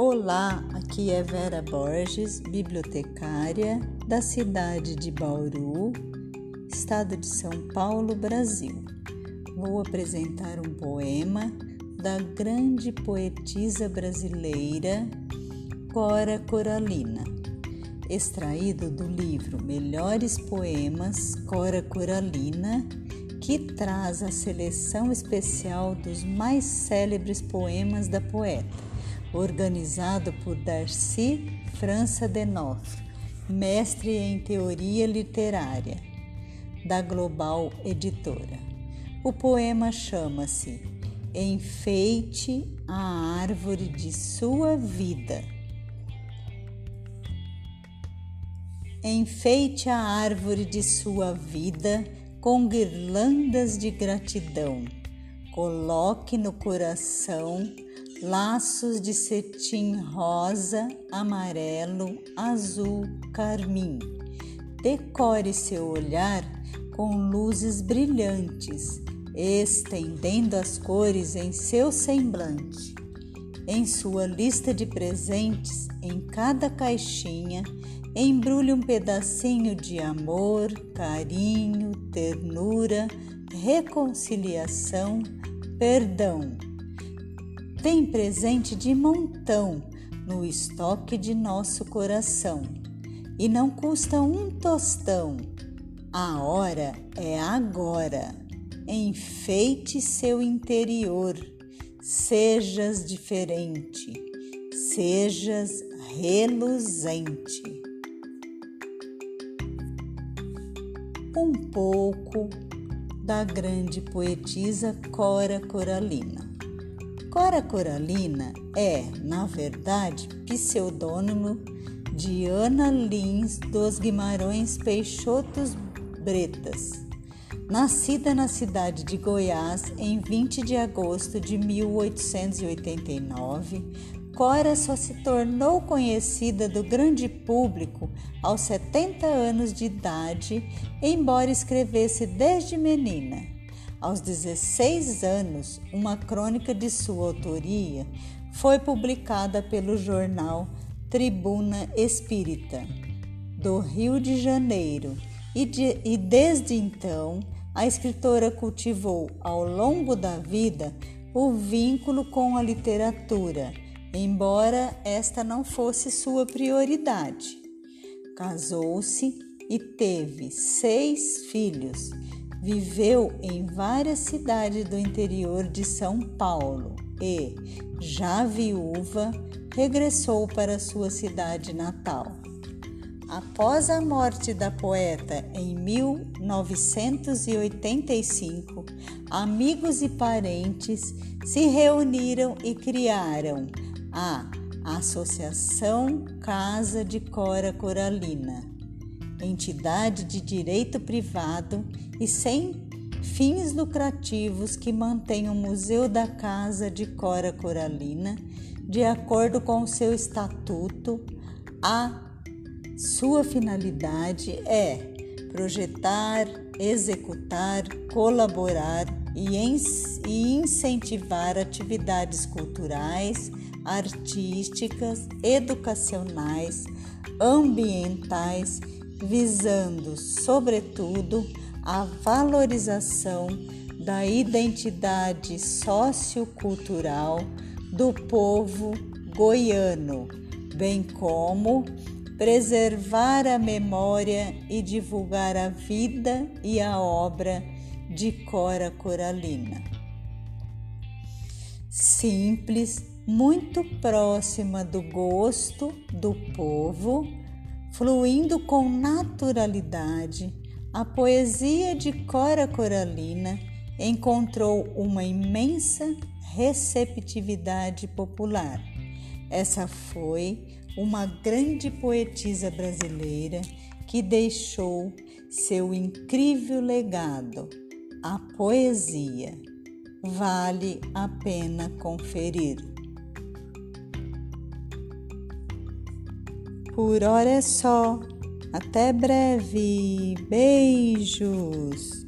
Olá, aqui é Vera Borges, bibliotecária da cidade de Bauru, estado de São Paulo, Brasil. Vou apresentar um poema da grande poetisa brasileira Cora Coralina, extraído do livro Melhores Poemas Cora Coralina, que traz a seleção especial dos mais célebres poemas da poeta organizado por Darcy França Denoff, mestre em teoria literária, da Global Editora. O poema chama-se Enfeite a árvore de sua vida. Enfeite a árvore de sua vida com guirlandas de gratidão. Coloque no coração laços de cetim rosa, amarelo, azul, carmim. Decore seu olhar com luzes brilhantes, estendendo as cores em seu semblante. Em sua lista de presentes, em cada caixinha, embrulhe um pedacinho de amor, carinho, ternura, reconciliação, perdão tem presente de montão no estoque de nosso coração e não custa um tostão. A hora é agora. Enfeite seu interior, sejas diferente, sejas reluzente. Um pouco da grande poetisa Cora Coralina. Cora Coralina é, na verdade, pseudônimo de Ana Lins dos Guimarães Peixotos Bretas. Nascida na cidade de Goiás em 20 de agosto de 1889, Cora só se tornou conhecida do grande público aos 70 anos de idade, embora escrevesse desde menina. Aos 16 anos, uma crônica de sua autoria foi publicada pelo jornal Tribuna Espírita, do Rio de Janeiro, e, de, e desde então a escritora cultivou ao longo da vida o vínculo com a literatura, embora esta não fosse sua prioridade. Casou-se e teve seis filhos Viveu em várias cidades do interior de São Paulo e, já viúva, regressou para sua cidade natal. Após a morte da poeta em 1985, amigos e parentes se reuniram e criaram a Associação Casa de Cora Coralina entidade de direito privado e sem fins lucrativos que mantém o Museu da Casa de Cora Coralina, de acordo com seu estatuto, a sua finalidade é projetar, executar, colaborar e incentivar atividades culturais, artísticas, educacionais, ambientais visando, sobretudo, a valorização da identidade sociocultural do povo goiano, bem como preservar a memória e divulgar a vida e a obra de Cora Coralina. Simples, muito próxima do gosto do povo fluindo com naturalidade, a poesia de Cora Coralina encontrou uma imensa receptividade popular. Essa foi uma grande poetisa brasileira que deixou seu incrível legado, a poesia. Vale a pena conferir. Por hora é só. Até breve. Beijos.